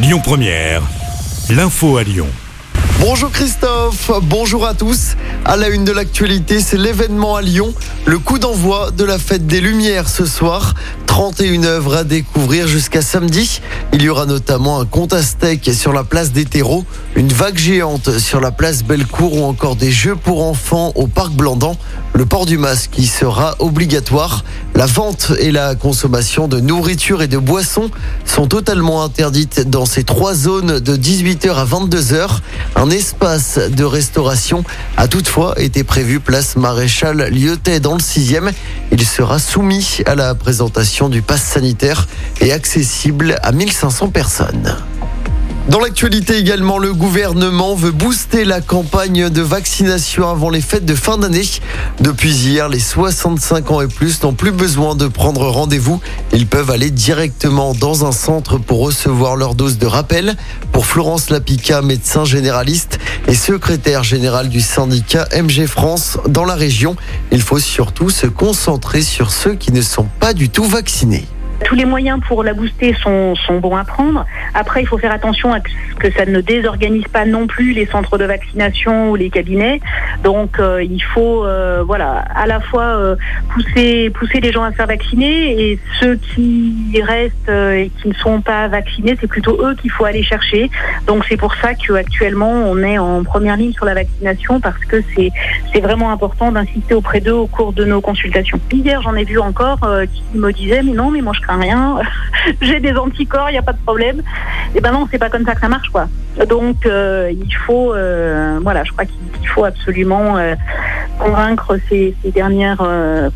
Lyon Première, l'info à Lyon. Bonjour Christophe, bonjour à tous. À la une de l'actualité, c'est l'événement à Lyon, le coup d'envoi de la fête des Lumières ce soir. 31 œuvres à découvrir jusqu'à samedi. Il y aura notamment un compte aztèque sur la place des terreaux, une vague géante sur la place Bellecour ou encore des jeux pour enfants au parc Blandan. Le port du masque qui sera obligatoire. La vente et la consommation de nourriture et de boissons sont totalement interdites dans ces trois zones de 18h à 22h. Un espace de restauration a toutefois été prévu place Maréchal Lyotet dans le 6e. Il sera soumis à la présentation du pass sanitaire et accessible à 1500 personnes. Dans l'actualité également, le gouvernement veut booster la campagne de vaccination avant les fêtes de fin d'année. Depuis hier, les 65 ans et plus n'ont plus besoin de prendre rendez-vous. Ils peuvent aller directement dans un centre pour recevoir leur dose de rappel. Pour Florence Lapica, médecin généraliste et secrétaire général du syndicat MG France dans la région, il faut surtout se concentrer sur ceux qui ne sont pas du tout vaccinés. Tous les moyens pour la booster sont, sont bons à prendre. Après, il faut faire attention à ce que ça ne désorganise pas non plus les centres de vaccination ou les cabinets. Donc, euh, il faut, euh, voilà, à la fois euh, pousser, pousser les gens à se faire vacciner et ceux qui restent et qui ne sont pas vaccinés, c'est plutôt eux qu'il faut aller chercher. Donc, c'est pour ça qu'actuellement, on est en première ligne sur la vaccination parce que c'est, vraiment important d'insister auprès d'eux au cours de nos consultations. Hier, j'en ai vu encore qui me disaient, mais non, mais moi je rien, j'ai des anticorps, il n'y a pas de problème. Et ben non, c'est pas comme ça que ça marche, quoi. Donc euh, il faut, euh, voilà, je crois qu'il faut absolument euh, convaincre ces, ces dernières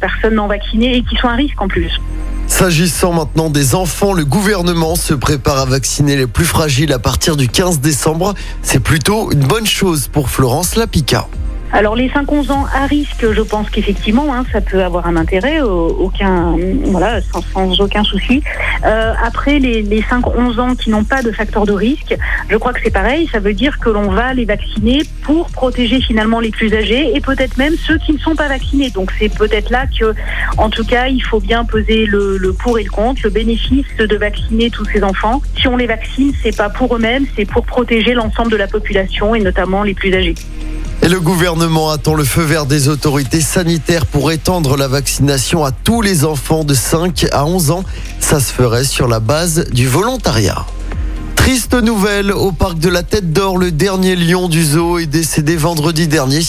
personnes non vaccinées et qui sont à risque en plus. S'agissant maintenant des enfants, le gouvernement se prépare à vacciner les plus fragiles à partir du 15 décembre. C'est plutôt une bonne chose pour Florence Lapica. Alors les 5-11 ans à risque, je pense qu'effectivement, hein, ça peut avoir un intérêt, aucun, voilà, sans, aucun souci. Euh, après les, les 5-11 ans qui n'ont pas de facteur de risque, je crois que c'est pareil. Ça veut dire que l'on va les vacciner pour protéger finalement les plus âgés et peut-être même ceux qui ne sont pas vaccinés. Donc c'est peut-être là que, en tout cas, il faut bien peser le, le pour et le contre, le bénéfice de vacciner tous ces enfants. Si on les vaccine, c'est pas pour eux-mêmes, c'est pour protéger l'ensemble de la population et notamment les plus âgés. Et le gouvernement attend le feu vert des autorités sanitaires pour étendre la vaccination à tous les enfants de 5 à 11 ans. Ça se ferait sur la base du volontariat. Triste nouvelle, au parc de la Tête d'Or, le dernier lion du zoo est décédé vendredi dernier.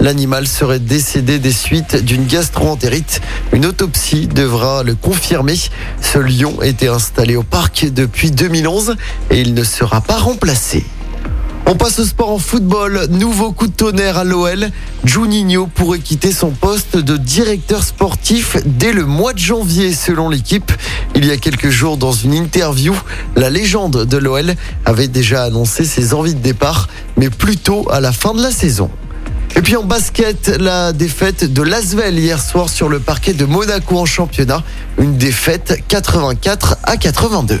L'animal serait décédé des suites d'une gastroentérite. Une autopsie devra le confirmer. Ce lion était installé au parc depuis 2011 et il ne sera pas remplacé. On passe au sport en football. Nouveau coup de tonnerre à l'OL. Juninho pourrait quitter son poste de directeur sportif dès le mois de janvier selon l'équipe. Il y a quelques jours dans une interview, la légende de l'OL avait déjà annoncé ses envies de départ, mais plutôt à la fin de la saison. Et puis en basket, la défaite de Lasvel hier soir sur le parquet de Monaco en championnat. Une défaite 84 à 82.